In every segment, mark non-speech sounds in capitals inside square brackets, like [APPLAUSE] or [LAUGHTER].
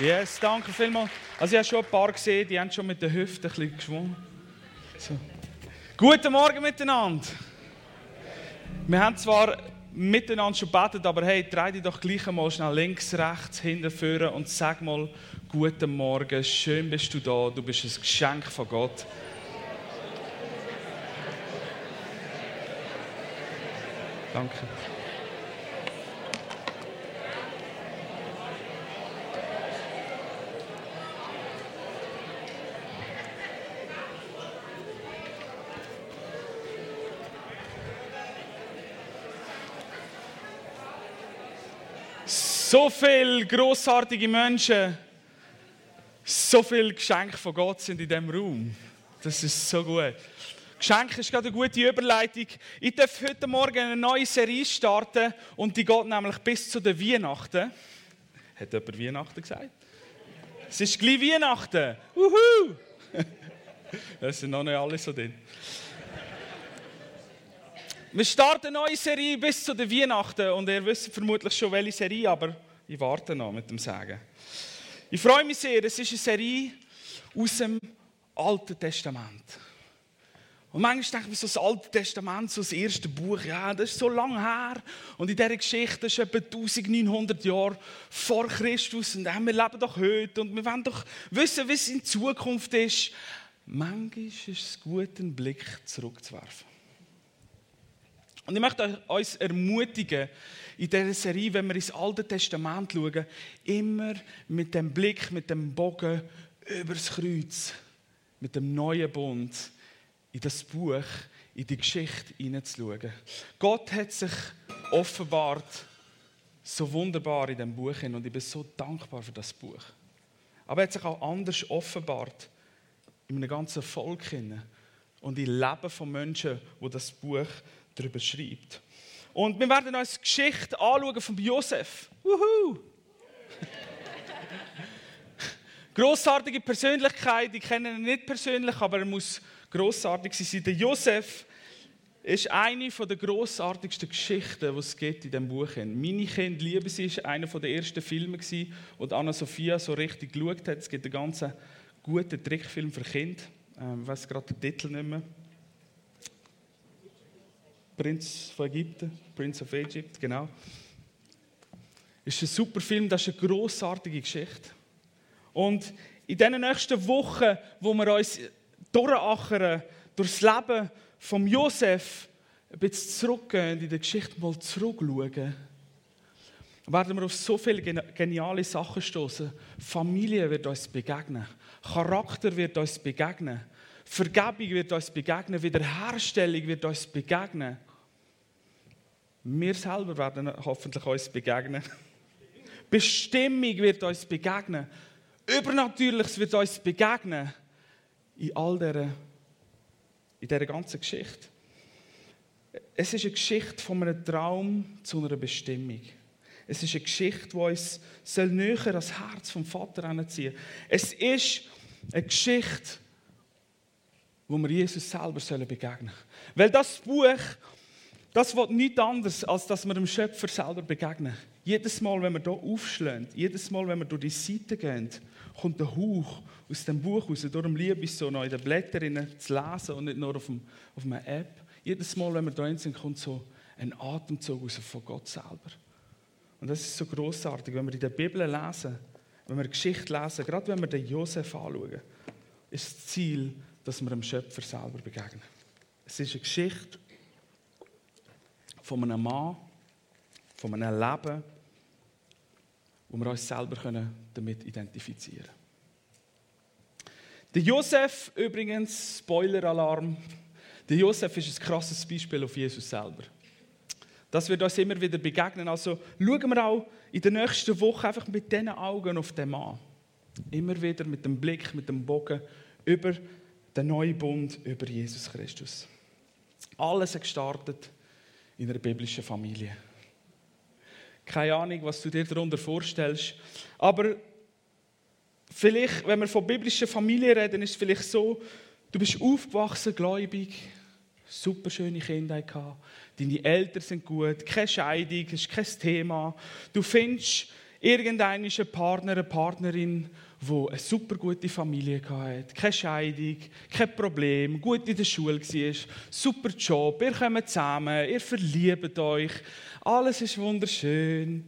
Yes, danke vielmals. Also ich habe schon ein paar gesehen, die haben schon mit der Hüfte ein bisschen geschwungen. So. Guten Morgen miteinander. Wir haben zwar miteinander schon gebetet, aber hey, dreh dich doch gleich einmal schnell links, rechts, hinten, vorne und sag mal Guten Morgen, schön bist du da, du bist ein Geschenk von Gott. Danke. So viele großartige Menschen, so viele Geschenke von Gott sind in diesem Raum. Das ist so gut. Geschenk ist gerade eine gute Überleitung. Ich darf heute Morgen eine neue Serie starten und die geht nämlich bis zu den Weihnachten. Hat jemand Weihnachten gesagt? Es ist gleich Weihnachten. Wuhu! [LAUGHS] Das sind noch nicht alle so drin. Wir starten eine neue Serie bis zu den Weihnachten und ihr wisst vermutlich schon, welche Serie, aber ich warte noch mit dem Sagen. Ich freue mich sehr, es ist eine Serie aus dem Alten Testament. Und manchmal denke ich so das Alte Testament, so das erste Buch, ja, das ist so lange her. Und in dieser Geschichte ist etwa 1900 Jahre vor Christus. Und wir leben doch heute und wir wollen doch wissen, wie es in Zukunft ist. Manchmal ist es gut, einen Blick zurückzuwerfen. Und ich möchte uns ermutigen, in dieser Serie, wenn wir ins Alte Testament schauen, immer mit dem Blick, mit dem Bogen übers Kreuz, mit dem neuen Bund, in das Buch, in die Geschichte hineinzuschauen. Gott hat sich offenbart so wunderbar in diesem Buch hin und ich bin so dankbar für das Buch. Aber er hat sich auch anders offenbart in einem ganzen Volk hin und im Leben von Menschen, wo das Buch darüber schreibt. Und wir werden uns die Geschichte anschauen von Josef. Wuhu! [LAUGHS] Grossartige Persönlichkeit, ich kenne ihn nicht persönlich, aber er muss grossartig sein. Der Josef ist eine der grossartigsten Geschichten, die es gibt in diesem Buch. Meine Kinder lieben sie, ist einer der ersten Filme, wo Anna-Sophia so richtig geschaut hat. Es gibt einen ganz guten Trickfilm für Kinder. Ähm, ich weiß gerade den Titel nicht mehr. Prinz von Ägypten, Prince of Egypt, genau. Ist ein super Film, das ist eine grossartige Geschichte. Und in diesen nächsten Wochen, wo wir uns durchachern, durchs Leben von Josef ein bisschen zurückgehen, in der Geschichte mal zurückschauen, werden wir auf so viele geniale Sachen stoßen. Familie wird uns begegnen. Charakter wird uns begegnen. Vergebung wird uns begegnen. Wiederherstellung wird uns begegnen. Wir selber werden hoffentlich uns begegnen. [LAUGHS] Bestimmung wird uns begegnen. Übernatürliches wird uns begegnen. In all dieser, in dieser ganzen Geschichte. Es ist eine Geschichte von einem Traum zu einer Bestimmung. Es ist eine Geschichte, die uns soll näher ans Herz vom Vater anziehen Es ist eine Geschichte, wo wir Jesus selber begegnen sollen. Weil das Buch das wird nichts anderes, als dass wir dem Schöpfer selber begegnen. Jedes Mal, wenn wir hier aufschlagen, jedes Mal, wenn wir durch die Seite gehen, kommt der Hauch aus dem Buch raus. Darum liebe ich so noch in den Blättern zu lesen und nicht nur auf, dem, auf einer App. Jedes Mal, wenn wir da sind, kommt so ein Atemzug raus von Gott selber. Und das ist so großartig, wenn wir in der Bibel lesen, wenn wir Geschichte lesen, gerade wenn wir den Josef anschauen, ist das Ziel, dass wir dem Schöpfer selber begegnen. Es ist eine Geschichte von einem Mann, von einem Leben, wo wir uns selber damit identifizieren können. Der Josef, übrigens, Spoiler-Alarm, der Josef ist ein krasses Beispiel auf Jesus selber. Das wird uns immer wieder begegnen. Also schauen wir auch in der nächsten Woche einfach mit diesen Augen auf den Mann. Immer wieder mit dem Blick, mit dem Bogen über den neuen Bund, über Jesus Christus. Alles hat gestartet in einer biblischen Familie. Keine Ahnung, was du dir darunter vorstellst. Aber vielleicht, wenn wir von biblischer Familie reden, ist es vielleicht so, du bist aufgewachsen, gläubig, super schöne Kindheit gehabt, deine Eltern sind gut, keine Scheidung, ist kein Thema. Du findest irgendein ist ein Partner, eine Partnerin, wo eine super gute Familie hatte, keine Scheidung, kein Problem, gut in der Schule war, super Job, ihr kommt zusammen, ihr verliebt euch, alles ist wunderschön.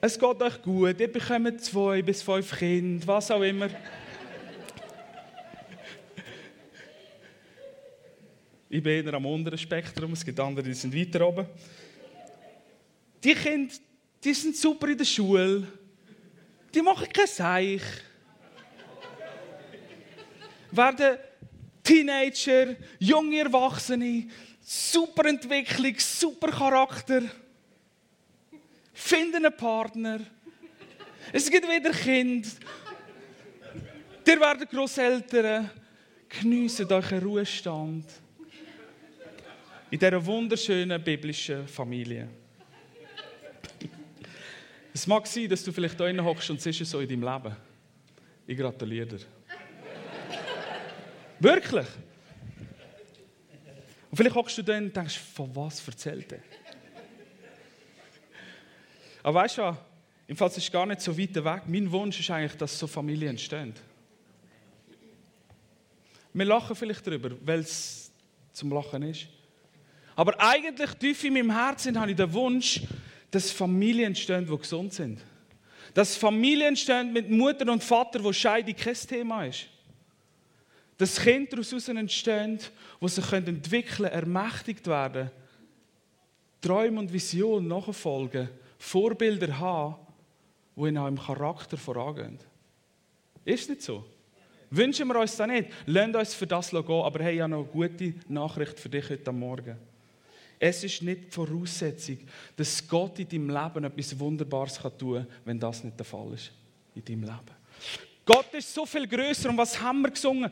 Es geht euch gut, ihr bekommt zwei bis fünf Kinder, was auch immer. Ich bin eher am unteren Spektrum, es gibt andere, die sind weiter oben. Die Kinder, die sind super in der Schule. Die machen kein Seich. Werden Teenager, junge Erwachsene, super Entwicklung, super Charakter. Finden einen Partner. Es gibt wieder Kinder. Ihr werdet Großeltern. Geniessen euren Ruhestand in dieser wunderschönen biblischen Familie. Es mag sein, dass du vielleicht da hockst und es ist so in deinem Leben. Ich gratuliere dir. Wirklich. Und vielleicht hockst du da und denkst, von was erzählt er? Aber weißt du, im Fall ist es gar nicht so weit weg. Mein Wunsch ist eigentlich, dass so Familien entstehen. Wir lachen vielleicht darüber, weil es zum Lachen ist. Aber eigentlich tief in meinem Herzen habe ich den Wunsch, dass Familien entstehen, die gesund sind. Dass Familien entstehen mit Mutter und Vater, wo Scheidung kein Thema ist. Dass Kinder daraus entstehen, die sich entwickeln können, ermächtigt werden, Träume und Visionen nachfolgen, Vorbilder haben, die auch im Charakter vorangehen. Ist nicht so? Wünschen wir uns das nicht? Lasst uns für das gehen, aber hey, ich habe noch eine gute Nachricht für dich heute Morgen. Es ist nicht die Voraussetzung, dass Gott in deinem Leben etwas Wunderbares tun kann, wenn das nicht der Fall ist in deinem Leben. Gott ist so viel größer. Und was haben wir gesungen?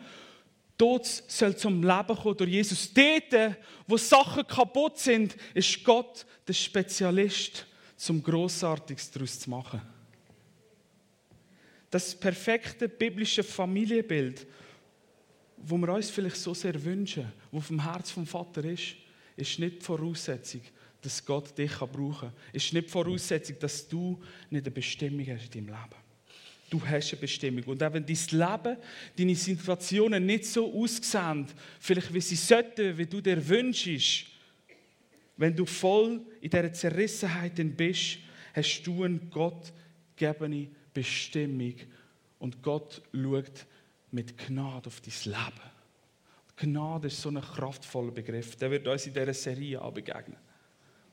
Tod soll zum Leben kommen durch Jesus. Dort, wo Sachen kaputt sind, ist Gott der Spezialist, zum Grossartiges daraus zu machen. Das perfekte biblische Familienbild, wo wir uns vielleicht so sehr wünschen, wo vom Herz vom Vater ist, ist nicht die Voraussetzung, dass Gott dich brauchen kann. Ist nicht die Voraussetzung, dass du nicht eine Bestimmung hast in deinem Leben. Du hast eine Bestimmung. Und auch wenn dein Leben, deine Situationen nicht so aussehen, vielleicht wie sie sollten, wie du dir wünschst, wenn du voll in dieser Zerrissenheit bist, hast du eine gottgegebene Bestimmung. Und Gott schaut mit Gnade auf dein Leben. Gnade ist so ein kraftvoller Begriff. Der wird uns in dieser Serie auch begegnen.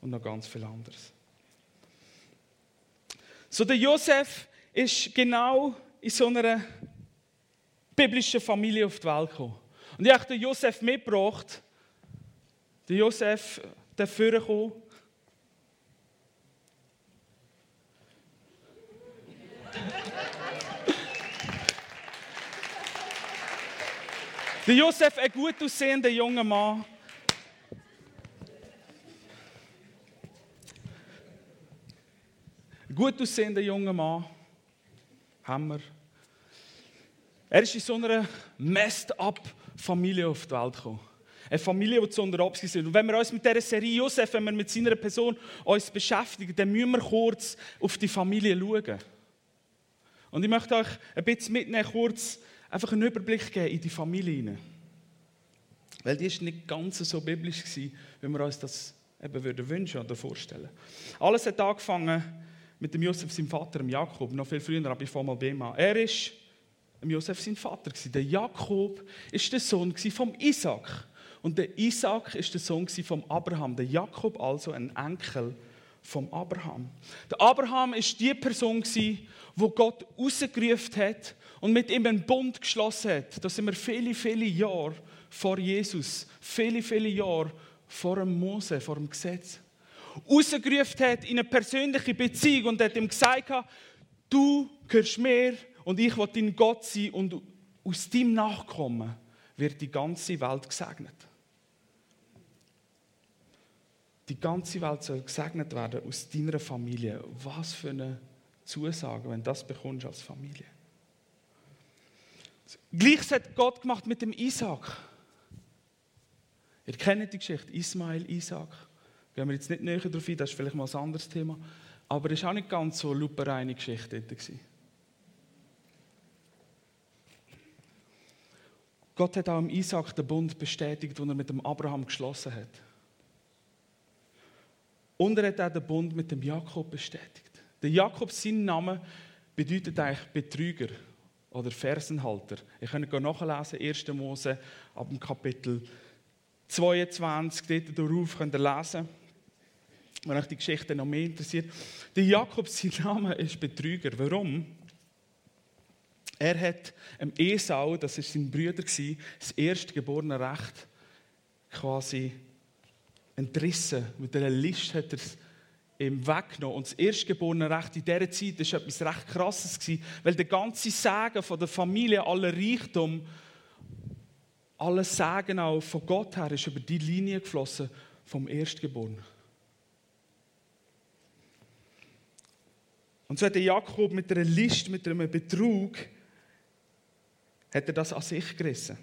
Und noch ganz viel anderes. So, der Josef ist genau in so einer biblischen Familie auf die Welt gekommen. Und ich habe den Josef mitgebracht. Der Josef, der vorgekommen. Der Josef, ein gut aussehender junger Mann. Ein gut aussehender junger Mann. Hammer. Er ist in so einer messed-up-Familie auf die Welt gekommen. Eine Familie, die zu unterabs sind. Und wenn wir uns mit dieser Serie Josef, wenn wir mit seiner Person uns beschäftigen, dann müssen wir kurz auf die Familie schauen. Und ich möchte euch ein bisschen mitnehmen, kurz einfach einen Überblick geben in die Familie hinein. Weil die ist nicht ganz so biblisch gewesen, wie wir uns das eben würden wünschen oder vorstellen. Alles hat angefangen mit dem Josef, seinem Vater, dem Jakob, noch viel früher, aber ich fange mal an. Er ist Josef sein Vater. Der Jakob ist der Sohn vom Isaac und der Isaac ist der Sohn vom Abraham. Der Jakob also ein Enkel vom Abraham. Der Abraham ist die Person wo Gott rausgerufen hat und mit ihm einen Bund geschlossen hat. Da sind wir viele, viele Jahre vor Jesus, viele, viele Jahre vor dem Mose, vor dem Gesetz. Rausgerufen hat in eine persönliche Beziehung und hat ihm gesagt, du gehörst mir und ich will dein Gott sein und aus deinem Nachkommen wird die ganze Welt gesegnet. Die ganze Welt soll gesegnet werden aus deiner Familie. Was für eine Zusage, wenn du das bekommst als Familie. Gleiches hat Gott gemacht mit dem Isaac. Ihr kennt die Geschichte, Ismail, Isaac. Gehen wir jetzt nicht näher darauf ein, das ist vielleicht mal ein anderes Thema. Aber es war auch nicht ganz so eine lupereine Geschichte dort. Gott hat auch im Isaac den Bund bestätigt, den er mit dem Abraham geschlossen hat. Und er hat auch den Bund mit dem Jakob bestätigt. Der Jakob, sein Name, bedeutet eigentlich Betrüger oder Fersenhalter. Ihr könnt nachlesen, 1. Mose ab dem Kapitel 22, dort darauf könnt ihr lesen, wenn euch die Geschichte noch mehr interessiert. Der Jakob, [LAUGHS] sein Name ist Betrüger. Warum? Er hat dem Esau, das war sein Bruder, das erstgeborene Recht quasi entrissen. Mit einer List hat er es ihm weggenommen. Und das erstgeborene Recht in dieser Zeit war etwas recht Krasses, weil der ganze Segen von der Familie, aller Reichtum, alles Segen auch von Gott her, ist über die Linie geflossen vom Erstgeborenen. Und so hat Jakob mit einer List, mit einem Betrug, hat er das an sich gerissen.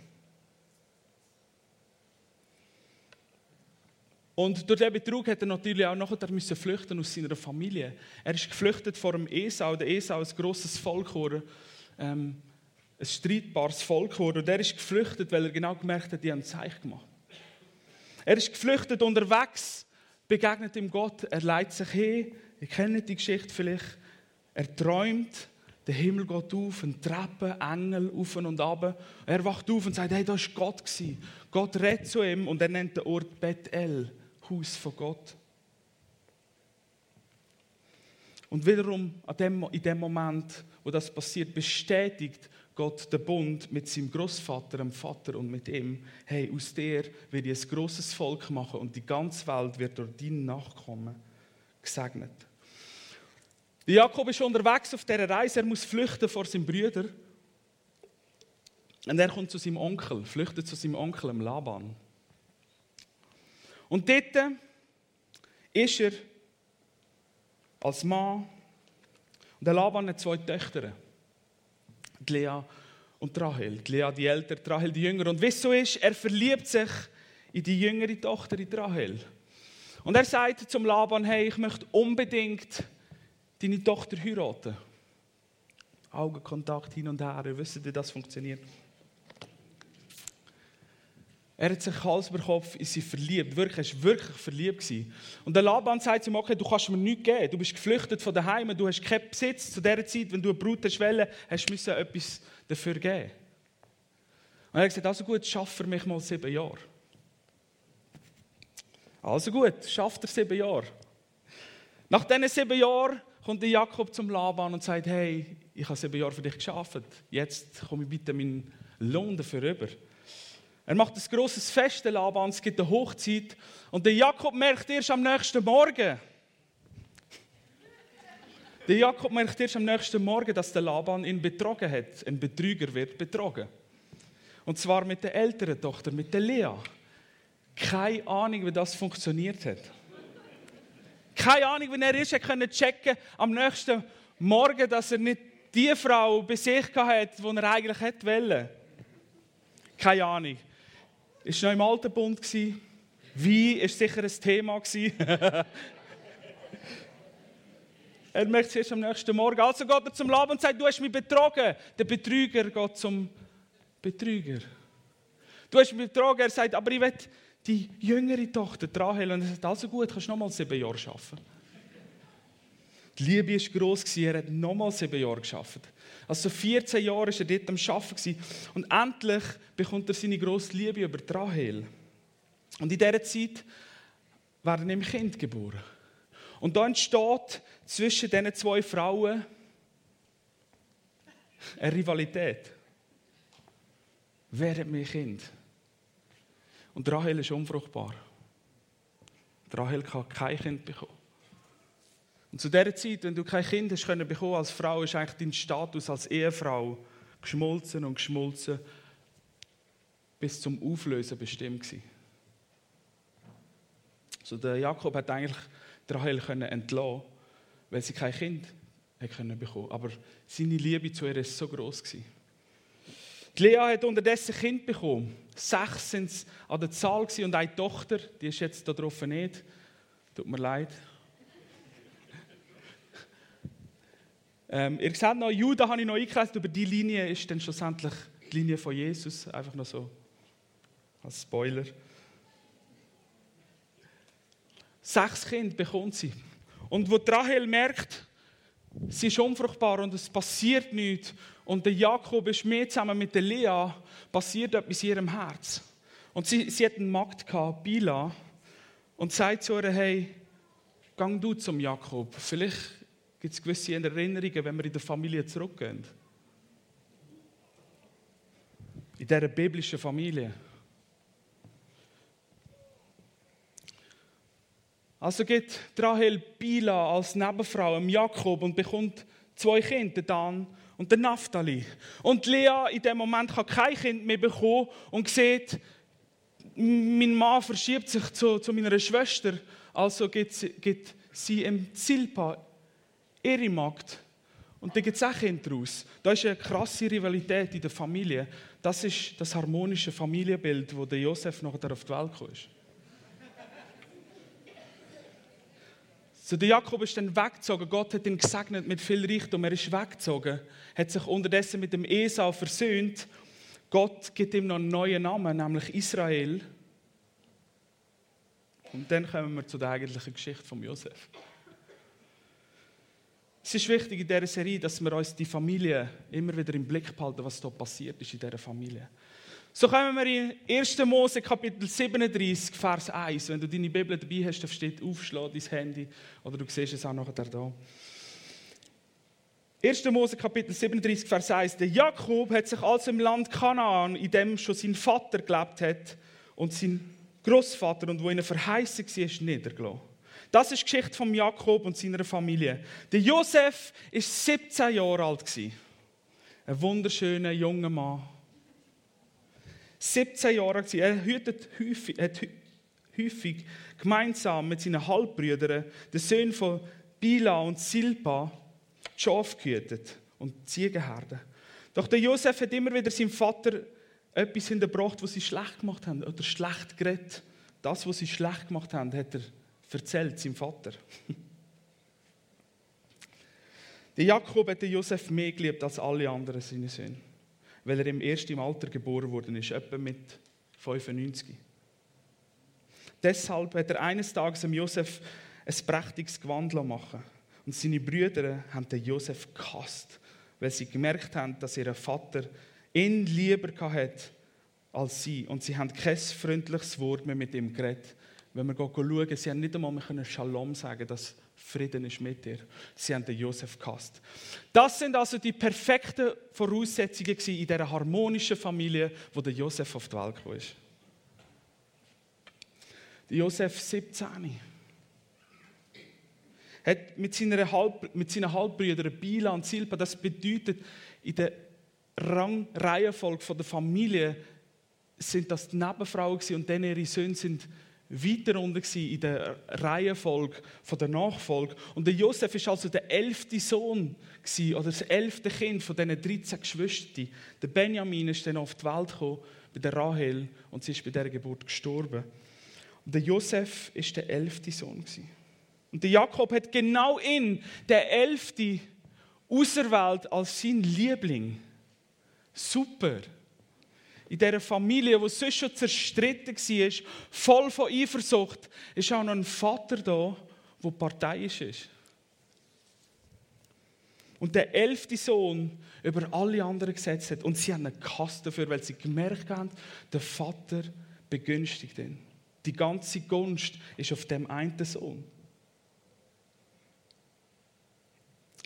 Und durch diesen Betrug hat er natürlich auch nachher müssen flüchten aus seiner Familie. Er ist geflüchtet vor dem Esau. Der Esau ist ein grosses Volk ähm, ein streitbares Volk Und er ist geflüchtet, weil er genau gemerkt hat, die haben ein Zeichen gemacht. Er ist geflüchtet unterwegs, begegnet ihm Gott, er leitet sich hin. Ihr kennt die Geschichte vielleicht. Er träumt, der Himmel geht auf, ein Treppen, Engel auf und ab. Er wacht auf und sagt, hey, da war Gott. Gott redet zu ihm und er nennt den Ort Bethel, Haus von Gott. Und wiederum in dem Moment, wo das passiert, bestätigt Gott den Bund mit seinem Großvater, dem Vater und mit ihm. Hey, aus dir werde ich ein großes Volk machen und die ganze Welt wird durch deinen Nachkommen gesegnet. Jakob ist unterwegs auf dieser Reise, er muss flüchten vor seinem Brüder. Und er kommt zu seinem Onkel, flüchtet zu seinem Onkel, Laban. Und dort ist er als Mann. Und der Laban hat zwei Töchter, die Lea und Rahel. Die Lea die ältere, die Rahel die jüngere. Und wie es so ist, er verliebt sich in die jüngere Tochter, in Rahel. Und er sagt zum Laban, hey, ich möchte unbedingt deine Tochter heiraten. Augenkontakt hin und her, ihr wisst, wie das funktioniert. Er hat sich Hals über Kopf in sie verliebt. Wirklich, er war wirklich verliebt. Gewesen. Und der Laban sagt ihm, okay, du kannst mir nichts geben. Du bist geflüchtet von daheim, du hast keinen Besitz. Zu dieser Zeit, wenn du eine Brut hast, hast du etwas dafür geben. Und er hat gesagt, also gut, schaff für mich mal sieben Jahre. Also gut, schafft er sieben Jahre. Nach diesen sieben Jahren kommt der Jakob zum Laban und sagt, hey, ich habe sieben Jahre für dich geschafft. Jetzt komme ich bitte meinen Lohn dafür rüber. Er macht ein grosses Fest, der Laban, es gibt eine Hochzeit. Und der Jakob merkt erst am nächsten Morgen, der Jakob merkt erst am nächsten Morgen, dass der Laban ihn betrogen hat. Ein Betrüger wird betrogen. Und zwar mit der älteren Tochter, mit der Lea. Keine Ahnung, wie das funktioniert hat. Keine Ahnung, wie er ist, er konnte checken am nächsten Morgen, dass er nicht die Frau bei sich hatte, die er eigentlich wollen. Keine Ahnung. Ist noch im alten Bund Wie ist sicher ein Thema [LAUGHS] Er möchte es erst am nächsten Morgen. Also geht er zum Laban und sagt, du hast mich betrogen. Der Betrüger geht zum Betrüger. Du hast mich betrogen. Er sagt, aber ich will die jüngere Tochter Rahel. Und er sagt, also gut, kannst du nochmal sieben Jahre arbeiten. Die Liebe war gross, er hat nochmal sieben Jahre geschafft. Also 14 Jahre war er dort am Arbeiten. Und endlich bekommt er seine grosse Liebe über Rahel. Und in dieser Zeit werden ihm Kind geboren. Und da entsteht zwischen diesen zwei Frauen eine Rivalität. Wer hat mehr Kind? Und Rahel ist unfruchtbar. Rahel kann kein Kind bekommen. Und zu dieser Zeit, wenn du kein Kind hast können bekommen als Frau, ist eigentlich dein Status als Ehefrau geschmolzen und geschmolzen bis zum Auflösen bestimmt gewesen. So der Jakob hat eigentlich Rahel können entlassen, weil sie kein Kind können bekommen. Aber seine Liebe zu ihr ist so groß gewesen. Die Lea hat unterdessen ein Kind bekommen. Sechs sind es an der Zahl und eine Tochter, die ist jetzt da drauf nicht. Tut mir leid. Ähm, ihr seht noch, Judah habe ich noch eingekreist, über die Linie ist dann schlussendlich die Linie von Jesus. Einfach noch so als Spoiler. Sechs Kinder bekommt sie. Und wo Rahel merkt, sie ist unfruchtbar und es passiert nichts, und der Jakob ist mehr zusammen mit der Lea, passiert etwas in ihrem Herz. Und sie, sie hat einen Magd gehabt, Bila, und sagt zu ihr, hey, gang du zum Jakob. Vielleicht gibt es gewisse Erinnerungen, wenn wir in der Familie zurückgehen. In dieser biblischen Familie. Also geht Rahel Bila als Nebenfrau am Jakob und bekommt zwei Kinder, Dan und den Naphtali. Und Lea in dem Moment kann kein Kind mehr bekommen und sieht, mein Mann verschiebt sich zu, zu meiner Schwester. Also sie, gibt sie im Zilpa ihre Magd. Und da gibt es auch Kinder daraus. Da ist eine krasse Rivalität in der Familie. Das ist das harmonische Familienbild, wo der Josef nachher auf die Welt kam. So, der Jakob ist dann weggezogen. Gott hat ihn gesegnet mit viel Reichtum. Er ist weggezogen, hat sich unterdessen mit dem Esau versöhnt. Gott gibt ihm noch einen neuen Namen, nämlich Israel. Und dann kommen wir zu der eigentlichen Geschichte von Josef. Es ist wichtig in dieser Serie, dass wir uns die Familie immer wieder im Blick behalten, was da passiert ist in dieser Familie. So kommen wir in 1. Mose Kapitel 37, Vers 1. Wenn du deine Bibel dabei hast, dann steht aufschlag dein Handy oder du siehst es auch nachher da. 1. Mose Kapitel 37, Vers 1. Der Jakob hat sich also im Land Kanaan, in dem schon sein Vater gelebt hat und sein Großvater und wo ihnen verheißen war, niedergelassen. Das ist die Geschichte von Jakob und seiner Familie. Der Josef war 17 Jahre alt. Ein wunderschöner junger Mann 17 Jahre alt. Er hütet häufig, hat häufig gemeinsam mit seinen Halbbrüdern, den Söhnen von Bila und Silpa, Schaf gehütet und Ziegenherden. Doch der Josef hat immer wieder seinem Vater etwas hinterbracht, was sie schlecht gemacht haben oder schlecht geredet. Das, was sie schlecht gemacht haben, hat er erzählt seinem Vater. [LAUGHS] Der Jakob hat Josef mehr geliebt als alle anderen seine Söhne weil er im ersten Alter geboren worden ist, etwa mit 95. Deshalb hat er eines Tages dem Josef ein prächtiges Gewand machen Und seine Brüder haben den Josef gehasst, weil sie gemerkt haben, dass ihr Vater ihn lieber hat als sie. Und sie haben kein freundliches Wort mehr mit ihm geredet. Wenn wir schauen, sie haben nicht einmal Shalom sagen dass Frieden ist mit dir. Sie haben den Josef gehasst. Das sind also die perfekten Voraussetzungen in dieser harmonischen Familie, wo der Josef auf die Welt kam. Der Josef 17 hat mit, seiner Halb, mit seinen Halbbrüdern Bila und Silpa, das bedeutet, in der Rangreihenfolge der Familie sind das die Nebenfrauen und dann ihre Söhne sind weiter unten in der Reihenfolge der Nachfolge. Und der Josef ist also der elfte Sohn oder das elfte Kind von diesen 13 Geschwistern. Der Benjamin ist dann auf die Welt gekommen bei der Rahel und sie ist bei dieser Geburt gestorben. Und der Josef ist der elfte Sohn Und der Jakob hat genau ihn, der elfte, auserwählt als sein Liebling. Super in dieser Familie, die sonst schon zerstritten war, voll von Eifersucht, ist auch noch ein Vater da, der parteiisch ist. Und der elfte Sohn über alle anderen gesetzt hat. Und sie haben einen gehasst dafür, weil sie gemerkt haben, der Vater begünstigt ihn. Die ganze Gunst ist auf dem einen Sohn.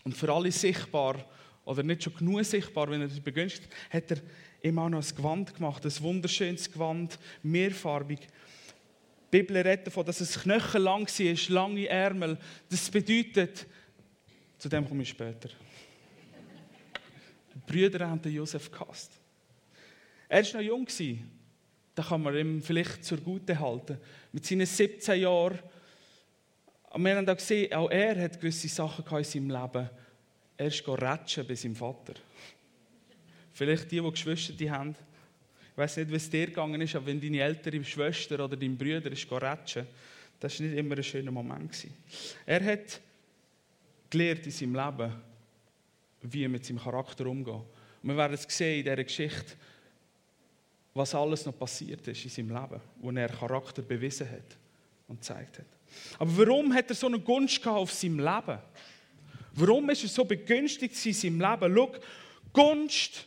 Und für alle sichtbar, oder nicht schon genug sichtbar, wenn er sie begünstigt, hat er ihm auch noch ein Gewand gemacht, ein wunderschönes Gewand, mehrfarbig. Die Bibel redet davon, dass es knöchellang war, lange Ärmel. Das bedeutet, zu dem komme ich später. Die Brüder haben den Josef gehasst. Er war noch jung. Da kann man ihm vielleicht zur Gute halten. Mit seinen 17 Jahren. Und wir haben auch gesehen, auch er hat gewisse Sachen in seinem Leben. Er ist bei seinem Vater. Vielleicht die, die Geschwister die haben. Ich weiß nicht, wie es dir gegangen ist, aber wenn deine ältere Schwester oder dein Bruder ist rätschen, das war nicht immer ein schöner Moment. Er hat gelernt in seinem Leben, wie er mit seinem Charakter umgeht. Und wir werden es sehen in dieser Geschichte, was alles noch passiert ist in seinem Leben, wo er Charakter bewiesen hat und gezeigt hat. Aber warum hat er so eine Gunst auf seinem Leben? Warum ist er so begünstigt in seinem Leben? Schau, Gunst,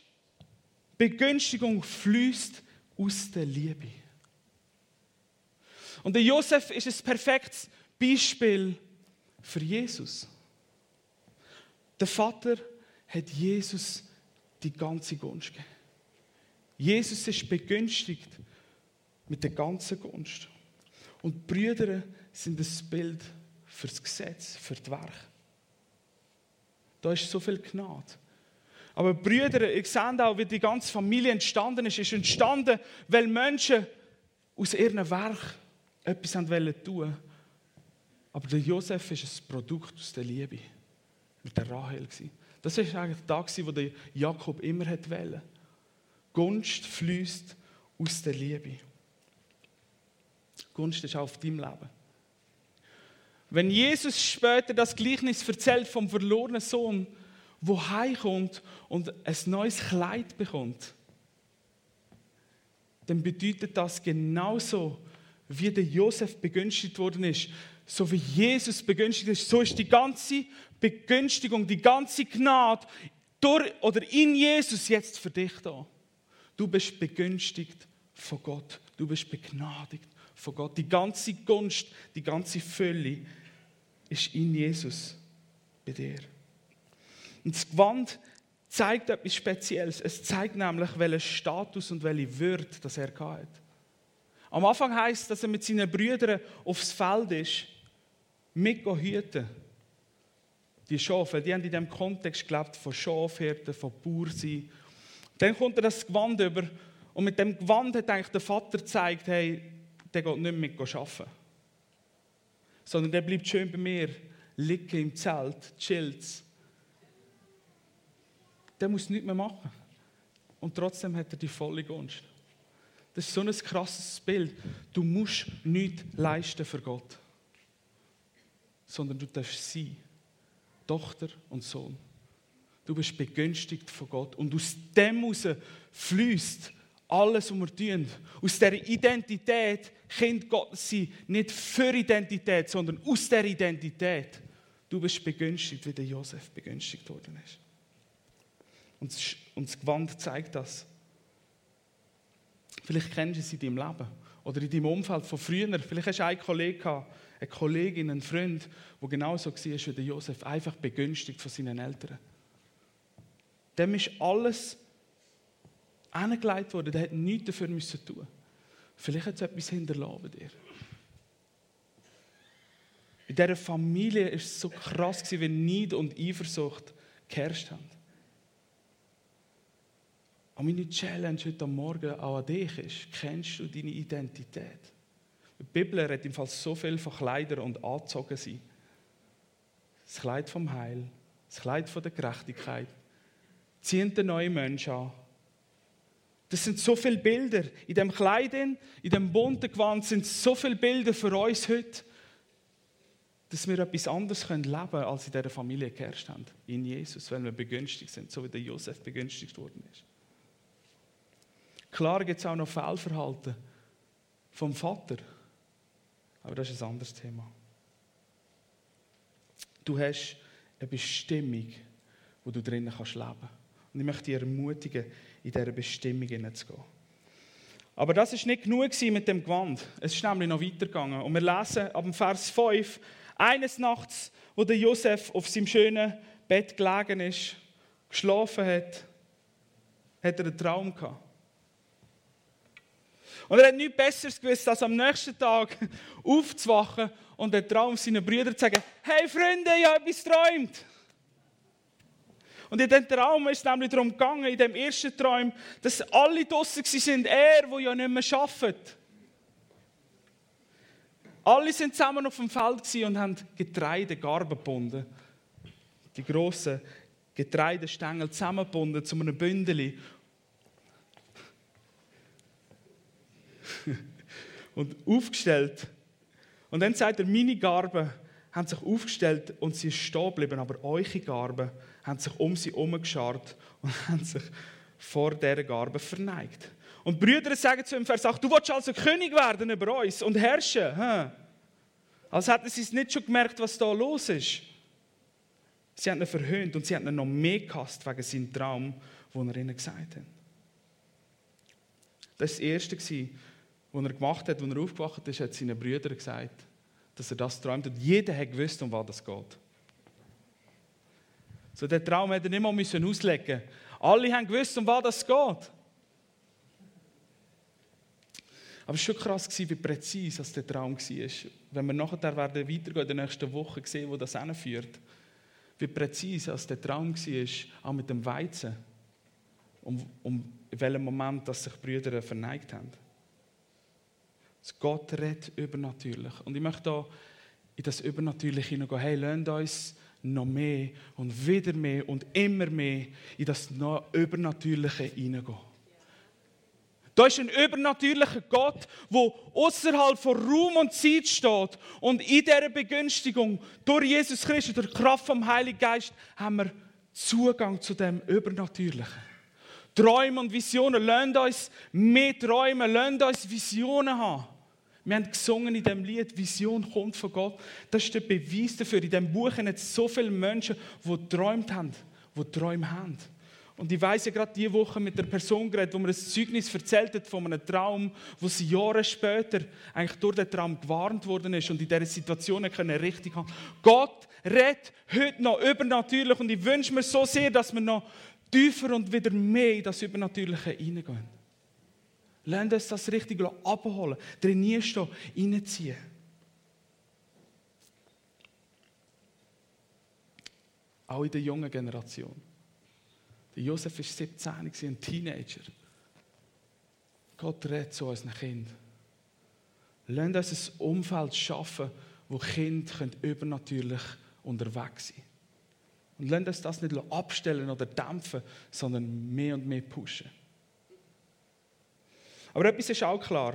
Begünstigung fließt aus der Liebe. Und der Josef ist ein perfektes Beispiel für Jesus. Der Vater hat Jesus die ganze Gunst gegeben. Jesus ist begünstigt mit der ganzen Gunst. Und die Brüder sind das Bild für das Gesetz, für das Werk. Da ist so viel Gnade. Aber Brüder, ihr seht auch, wie die ganze Familie entstanden ist. Es ist entstanden, weil Menschen aus ihrem Werk etwas tun wollten. Aber der Josef ist ein Produkt aus der Liebe. Mit der Rahel. Das war eigentlich der Tag, wo der Jakob immer wollte. Gunst fließt aus der Liebe. Gunst ist auch auf deinem Leben. Wenn Jesus später das Gleichnis erzählt vom verlorenen Sohn, wo heimkommt und ein neues Kleid bekommt, dann bedeutet das genauso, wie der Josef begünstigt worden ist, so wie Jesus begünstigt ist, so ist die ganze Begünstigung, die ganze Gnade durch oder in Jesus jetzt für dich da. Du bist begünstigt von Gott. Du bist begnadigt von Gott. Die ganze Gunst, die ganze Fülle ist in Jesus bei dir. Und das Gewand zeigt etwas Spezielles. Es zeigt nämlich, welchen Status und welche Würde das er hat. Am Anfang heißt es, dass er mit seinen Brüdern aufs Feld ist, mit hüten. Die Schafe, die haben in diesem Kontext gelebt von Schafhirten, von Bauern Dann kommt er das Gewand über und mit dem Gewand hat eigentlich der Vater gezeigt, hey, der geht nicht mehr arbeiten. Sondern der bleibt schön bei mir, liegen im Zelt, chillt. Der muss nichts mehr machen. Und trotzdem hat er die volle Gunst. Das ist so ein krasses Bild. Du musst nichts leisten für Gott. Sondern du darfst sein. Tochter und Sohn. Du bist begünstigt von Gott. Und aus dem heraus fließt alles, was wir tun. Aus dieser Identität, Kind Gott sein, nicht für Identität, sondern aus der Identität. Du bist begünstigt, wie der Josef begünstigt worden ist. Und das Gewand zeigt das. Vielleicht kennst du es in deinem Leben oder in deinem Umfeld von früher. Vielleicht hast du einen Kollegen gehabt, eine Kollegin, einen Freund, der genauso war wie der Josef, einfach begünstigt von seinen Eltern. Dem ist alles angelegt worden, der hat nichts dafür müssen tun. Vielleicht hat es etwas hinterlassen bei dir. In dieser Familie war es so krass, wie Neid und Eifersucht geherrscht haben. Und meine Challenge heute Morgen auch an dich ist, kennst du deine Identität? Die Bibel redet im Fall so viel von Kleidern und angezogen sein. Das Kleid vom Heil, das Kleid von der Gerechtigkeit. Ziehen den neuen Menschen an. Das sind so viele Bilder. In dem Kleid, in dem bunten Gewand sind so viele Bilder für uns heute, dass wir etwas anderes leben können, als in dieser Familie geherrscht haben. In Jesus, weil wir begünstigt sind, so wie der Josef begünstigt worden ist. Klar gibt es auch noch Fehlverhalten vom Vater. Aber das ist ein anderes Thema. Du hast eine Bestimmung, wo du drinnen kannst leben. Und ich möchte dich ermutigen, in dieser Bestimmung hineinzugehen. Aber das ist nicht genug mit dem Gewand. Es ist nämlich noch weitergegangen. Und wir lesen ab dem Vers 5, eines Nachts, wo der Josef auf seinem schönen Bett gelegen ist, geschlafen hat, hat er einen Traum gehabt. Und er hat nichts Besseres gewusst, als am nächsten Tag [LAUGHS] aufzuwachen und den Traum seinen Brüdern zu sagen: Hey Freunde, ich habe etwas geträumt. Und in diesem Traum ist es nämlich darum gegangen, in dem ersten Traum, dass alle draußen sind, er, der ja nicht mehr arbeitet. Alle sind zusammen auf dem Feld und haben Getreide, gebunden. Die grossen Getreidestängel zusammengebunden zu einem Bündel [LAUGHS] und aufgestellt. Und dann sagt er, meine Garben haben sich aufgestellt und sie stehen geblieben, aber eure Garben haben sich um sie herumgeschart und [LAUGHS] haben sich vor dieser Garbe verneigt. Und Brüder sagen zu ihm, Vers 8, du willst also König werden über uns und herrschen. Hm? Als hätten sie es nicht schon gemerkt, was da los ist. Sie haben ihn verhöhnt und sie haben ihn noch mehr gehasst wegen seinem Traum, den er ihnen gesagt hat. Das war das Erste, was er gemacht hat, als er aufgewacht ist, hat seinen Brüdern gesagt, dass er das träumt. Und jeder hat gewusst, um was es geht. So, den Traum hätte er nicht mal müssen auslegen Alle haben gewusst, um was es geht. Aber es war schon krass, wie präzise der Traum war. Wenn wir nachher werden weitergehen in der nächsten Woche sehen, wo das hinführt. Wie präzise als der Traum war, auch mit dem Weizen. Um, um in welchem Moment dass sich Brüder verneigt haben. Gott redet übernatürlich. Und ich möchte da in das Übernatürliche hineingehen. Hey, lasst uns noch mehr und wieder mehr und immer mehr in das Übernatürliche hineingehen. Da ist ein übernatürlicher Gott, der außerhalb von Raum und Zeit steht. Und in dieser Begünstigung durch Jesus Christus, durch die Kraft vom Heiligen Geist, haben wir Zugang zu dem Übernatürlichen. Träume und Visionen, lasst uns mehr träumen, lasst uns Visionen haben. Wir haben gesungen in diesem Lied, Vision kommt von Gott. Das ist der Beweis dafür. In diesem Buch sind so viele Menschen, die geträumt haben, die Träume haben. Und ich weiss ja gerade diese Woche mit der Person geredet, wo mir ein Zeugnis erzählt hat von einem Traum, wo sie Jahre später eigentlich durch den Traum gewarnt worden ist und in dieser Situation können richtig haben. Gott redet heute noch übernatürlich und ich wünsche mir so sehr, dass wir noch tiefer und wieder mehr in das Übernatürliche hineingehen. Lernt uns das richtig abholen, trainierst du, reinziehen. Auch in der jungen Generation. Der Josef war 17, ein Teenager. Gott redet zu unseren Kindern. Lasst uns ein Umfeld schaffen, wo Kinder übernatürlich unterwegs sein können. Und lasst uns das nicht abstellen oder dämpfen, sondern mehr und mehr pushen. Aber etwas ist auch klar.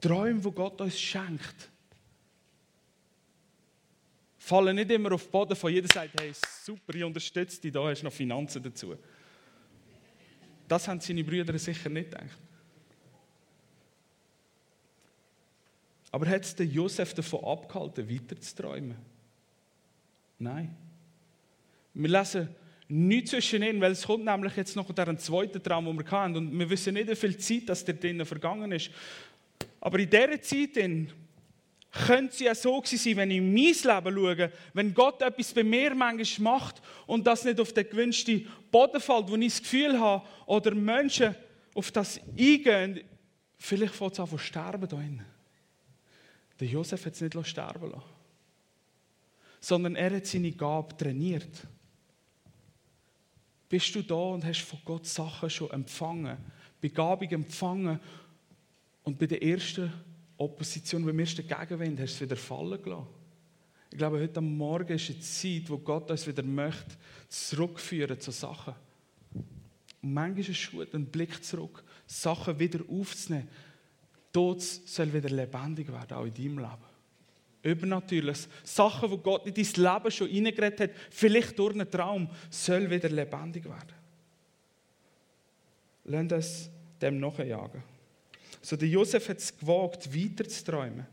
Träume, die Gott uns schenkt, fallen nicht immer auf den Boden von jeder sagt, hey, super, ich unterstütze dich, da hast du noch Finanzen dazu. Das haben seine Brüder sicher nicht gedacht. Aber hat es den Josef davon abgehalten, weiter zu träumen? Nein. Wir lesen nichts zwischen ihnen, weil es kommt nämlich jetzt noch der zweite Traum, den wir hatten. Und wir wissen nicht, wie viel Zeit das drinnen vergangen ist. Aber in dieser Zeit, könnte es ja so sein, wenn ich in mein Leben schaue, wenn Gott etwas bei mir manchmal macht und das nicht auf den gewünschten Boden fällt, wo ich das Gefühl habe, oder Menschen auf das eingehen, vielleicht fängt es an zu sterben da drin. Der Josef hat es nicht sterben lassen, sondern er hat seine Gabe trainiert. Bist du da und hast von Gott Sachen schon empfangen, Begabung empfangen und bei der ersten Opposition, beim ersten Gegenwind, hast du es wieder fallen gelassen. Ich glaube, heute Morgen ist eine Zeit, wo Gott uns wieder möchte, zurückführen zu Sachen. Und manchmal ist es gut, einen Blick zurück, Sachen wieder aufzunehmen. Tod soll wieder lebendig werden, auch in deinem Leben. Übernatürliches. Sachen, wo Gott in dein Leben schon hineingeredet hat, vielleicht durch einen Traum, soll wieder lebendig werden. Lass uns dem nachjagen. So der Josef hat es gewagt, weiter zu träumen.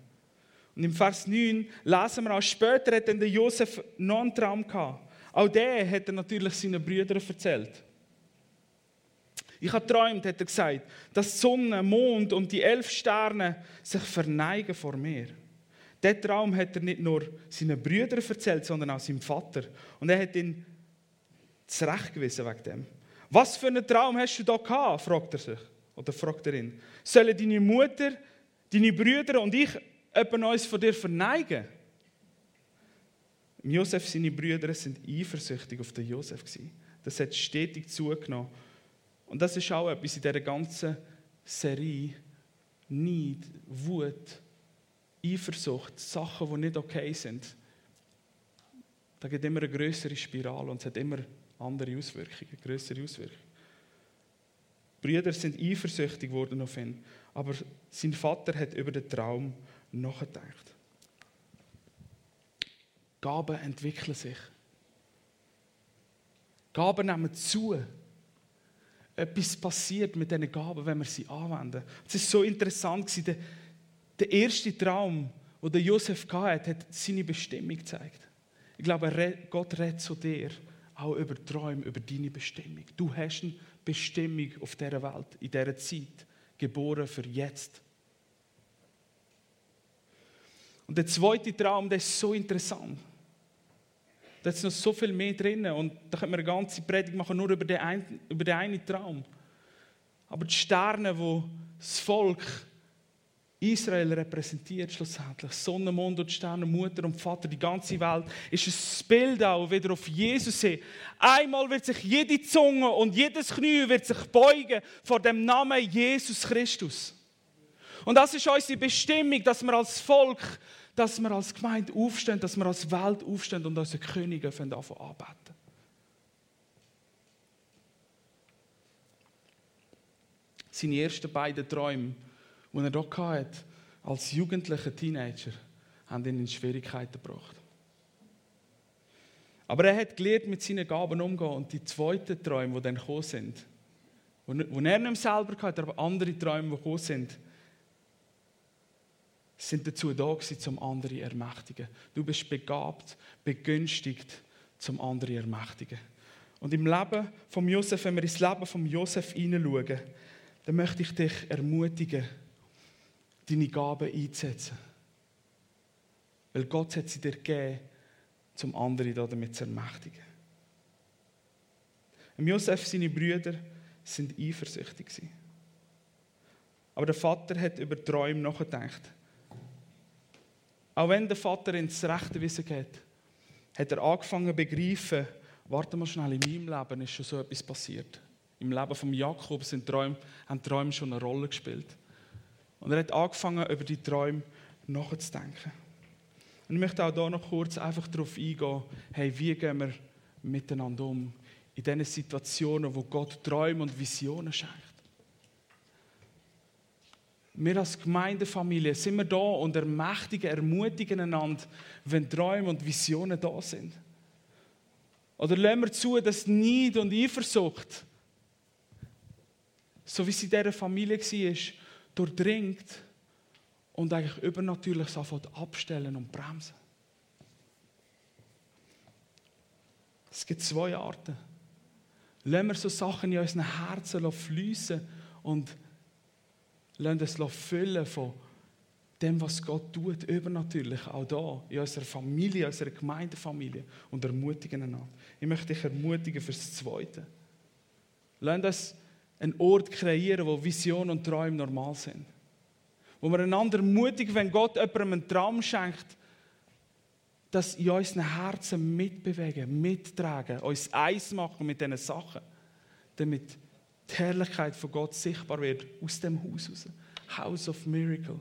Und im Vers 9 lesen wir auch, später hat dann der Josef noch einen Traum gehabt. Auch der hat er natürlich seinen Brüdern erzählt. Ich habe geträumt, hat er gesagt, dass Sonne, Mond und die elf Sterne sich verneigen vor mir. Der Traum hat er nicht nur seinen Brüdern erzählt, sondern auch seinem Vater. Und er hat ihn zurechtgewiesen wegen dem. Was für einen Traum hast du da gehabt? fragt er sich. Oder fragt er ihn. Sollen deine Mutter, deine Brüder und ich uns von dir verneigen? Josef, seine Brüder, sind eifersüchtig auf den Josef. Das hat stetig zugenommen. Und das ist auch etwas in dieser ganzen Serie. Neid, Wut, Eifersucht, Sachen, die nicht okay sind. Da gibt immer eine größere Spirale und es hat immer andere Auswirkungen, größere Auswirkungen. Brüder sind eifersüchtig geworden auf ihn, aber sein Vater hat über den Traum nachgedacht. Gaben entwickeln sich. Gaben nehmen zu. Etwas passiert mit diesen Gaben, wenn wir sie anwenden. Es ist so interessant, der, der erste Traum, den Josef hatte, hat seine Bestimmung gezeigt. Ich glaube, Gott redet zu dir auch über Träume, über deine Bestimmung. Du hast eine Bestimmung auf dieser Welt, in dieser Zeit, geboren für jetzt. Und der zweite Traum, der ist so interessant. Da ist noch so viel mehr drin und da können wir eine ganze Predigt machen, nur über den, einen, über den einen Traum. Aber die Sterne, wo das Volk Israel repräsentiert schlussendlich, Sonne, Mond und Sterne, Mutter und Vater, die ganze Welt, ist ein Bild auch wieder auf Jesus hin. Einmal wird sich jede Zunge und jedes Knie wird sich beugen vor dem Namen Jesus Christus. Und das ist unsere Bestimmung, dass wir als Volk dass wir als Gemeinde aufstehen, dass wir als Welt aufstehen und unsere Könige anfangen anbeten. Seine ersten beiden Träume, die er hier hatte, als jugendlicher Teenager, haben ihn in Schwierigkeiten gebracht. Aber er hat gelernt, mit seinen Gaben umzugehen. Und die zweiten Träume, die dann gekommen sind, die er nicht mehr selber hatte, aber andere Träume, die gekommen sind, sind dazu da gewesen, zum anderen ermächtigen. Du bist begabt, begünstigt, zum anderen ermächtigen. Und im Leben von Josef, wenn wir ins Leben von Josef hineinschauen, dann möchte ich dich ermutigen, deine Gaben einzusetzen. Weil Gott hat sie dir gegeben, zum anderen damit zu ermächtigen. Und Josef, seine Brüder, sind eifersüchtig Aber der Vater hat über Träume nachgedacht. Auch wenn der Vater ins rechte Wissen geht, hat er angefangen zu begreifen, warte mal schnell, in meinem Leben ist schon so etwas passiert. Im Leben von Jakob sind Träume, haben Träume schon eine Rolle gespielt. Und er hat angefangen, über die Träume nachzudenken. Und ich möchte auch hier noch kurz einfach darauf eingehen, hey, wie gehen wir miteinander um in diesen Situationen, wo Gott Träume und Visionen schenkt wir als Gemeindefamilie sind wir da und ermächtigen, ermutigen einander, wenn Träume und Visionen da sind? Oder lassen wir zu, dass Neid und Eifersucht, so wie es in dieser Familie war, durchdringt und eigentlich übernatürlich sofort abstellen und bremsen? Es gibt zwei Arten. Lassen wir so Sachen in unseren Herzen fließen und Lassen uns füllen von dem, was Gott tut, übernatürlich, auch da, in unserer Familie, in unserer Gemeindefamilie und ermutigen einander. Ich möchte dich ermutigen fürs Zweite. Lass uns einen Ort kreieren, wo Vision und Träume normal sind. Wo wir einander ermutigen, wenn Gott jemandem einen Traum schenkt, dass in unseren Herzen mitbewegen, mittragen, uns eins machen mit diesen Sachen, damit die Herrlichkeit von Gott sichtbar wird aus dem Haus raus. House of Miracle.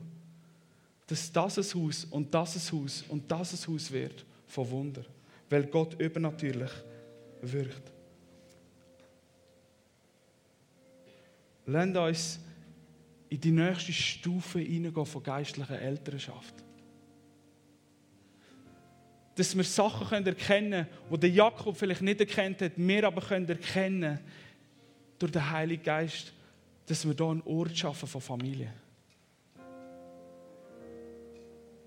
Dass das ein Haus und das ein Haus und das ein Haus wird von Wunder. Weil Gott übernatürlich wirkt. Lasst uns in die nächste Stufe hineingehen von geistlicher Elternschaft. Dass wir Sachen erkennen können, die Jakob vielleicht nicht erkennt hat, wir aber können erkennen durch den Heiligen Geist, dass wir hier einen Ort schaffen von Familie.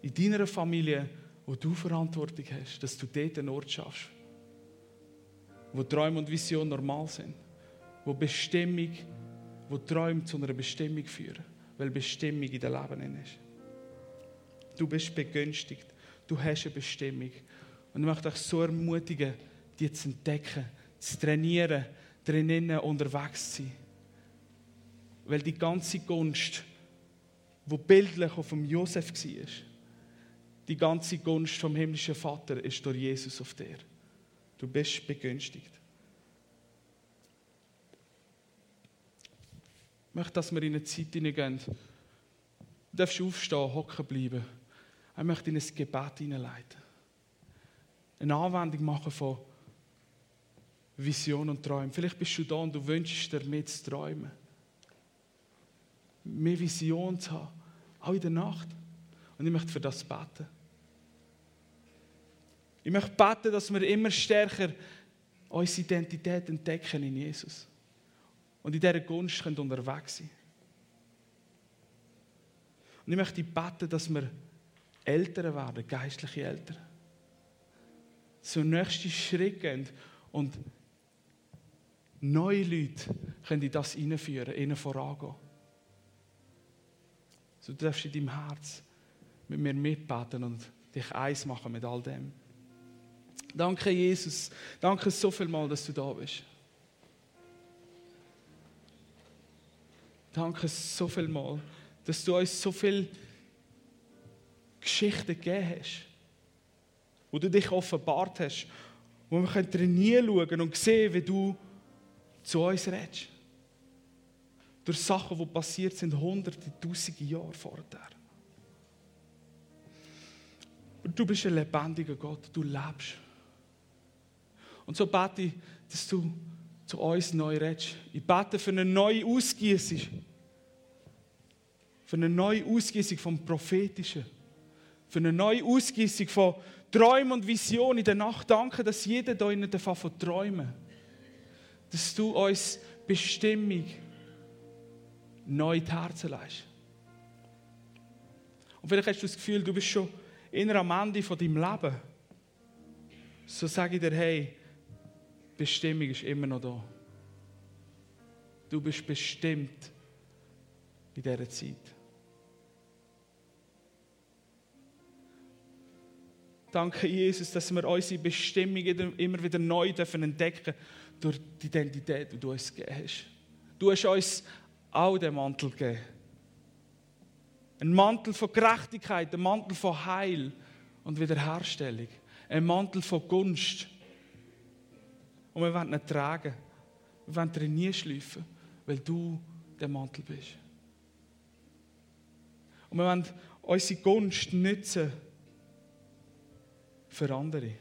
In deiner Familie, wo du Verantwortung hast, dass du dort einen Ort schaffst, wo Träume und Vision normal sind, wo Bestimmung, wo Träume zu einer Bestimmung führen, weil Bestimmung in deinem Leben ist. Du bist begünstigt, du hast eine Bestimmung. Und ich möchte dich so ermutigen, die zu entdecken, zu trainieren, drinnen unterwegs sein. Weil die ganze Gunst, wo bildlich auf dem Josef war, die ganze Gunst vom himmlischen Vater ist durch Jesus auf dir. Du bist begünstigt. Ich möchte, dass wir in eine Zeit hineingehen. Du darfst aufstehen, hocken bleiben. Ich möchte in ein Gebet hineinleiten. Eine Anwendung machen von Vision und Träumen. Vielleicht bist du da und du wünschst dir mehr zu träumen. Mehr Vision zu haben. Auch in der Nacht. Und ich möchte für das beten. Ich möchte beten, dass wir immer stärker unsere Identität entdecken in Jesus. Und in dieser Gunst können unterwegs sein. Und ich möchte beten, dass wir Eltern werden, geistliche Eltern. So nächste Schritt gehen und neue Leute können in das hineinführen, ihnen vorangehen. So du darfst in deinem Herz mit mir mitbeten und dich eins machen mit all dem. Danke, Jesus. Danke so viel mal, dass du da bist. Danke so viel mal, dass du uns so viel Geschichten gegeben hast, wo du dich offenbart hast, wo wir trainieren schauen und sehen, wie du zu uns redest. Durch Sachen, die passiert sind, hunderte, tausende Jahre vorher. Und du bist ein lebendiger Gott, du lebst. Und so bete ich, dass du zu uns neu redest. Ich bete für eine neue Ausgießung. Für eine neue Ausgießung vom Prophetischen. Für eine neue Ausgießung von Träumen und Visionen in der Nacht. Danke, dass jeder da innen davon träumen Dass du uns Bestimmung neu die Herzen leist. Und vielleicht hast du das Gefühl, du bist schon inner am Ende von deinem Leben. So sage ich dir, hey, Bestimmung ist immer noch da. Du bist bestimmt in dieser Zeit. Danke, Jesus, dass wir unsere Bestimmung immer wieder neu entdecken dürfen durch die Identität, die du uns gegeben hast. Du hast uns auch den Mantel gegeben. Ein Mantel von Gerechtigkeit, ein Mantel von Heil und Wiederherstellung. Ein Mantel von Gunst. Und wir wollen ihn tragen. Wir wollen ihn nie schleifen, weil du der Mantel bist. Und wir wollen unsere Gunst nutzen für andere.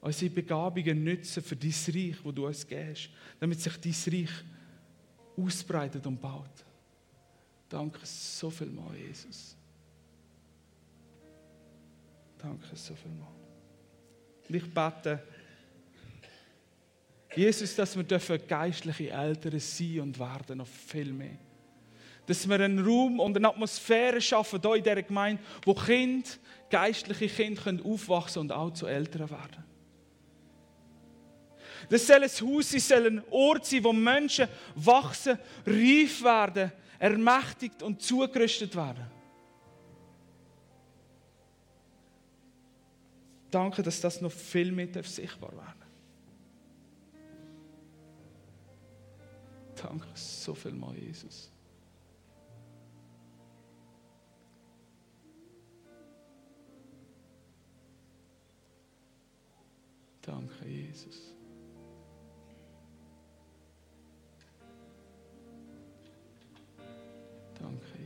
Unsere Begabungen nutzen für dein Reich, das du uns gibst, damit sich dein Reich ausbreitet und baut. Danke so viel mal, Jesus. Danke so viel mal. Und ich bete, Jesus, dass wir dürfen geistliche Eltern sein und werden, noch viel mehr. Dass wir einen Raum und eine Atmosphäre schaffen hier in dieser Gemeinde, wo Kinder, geistliche Kinder können aufwachsen und auch zu Eltern werden. Das soll ein Haus sein, soll ein Ort sein, wo Menschen wachsen, reif werden, ermächtigt und zugerüstet werden. Danke, dass das noch viel mehr sichtbar werden Danke so viel mal, Jesus. Danke, Jesus. Danke.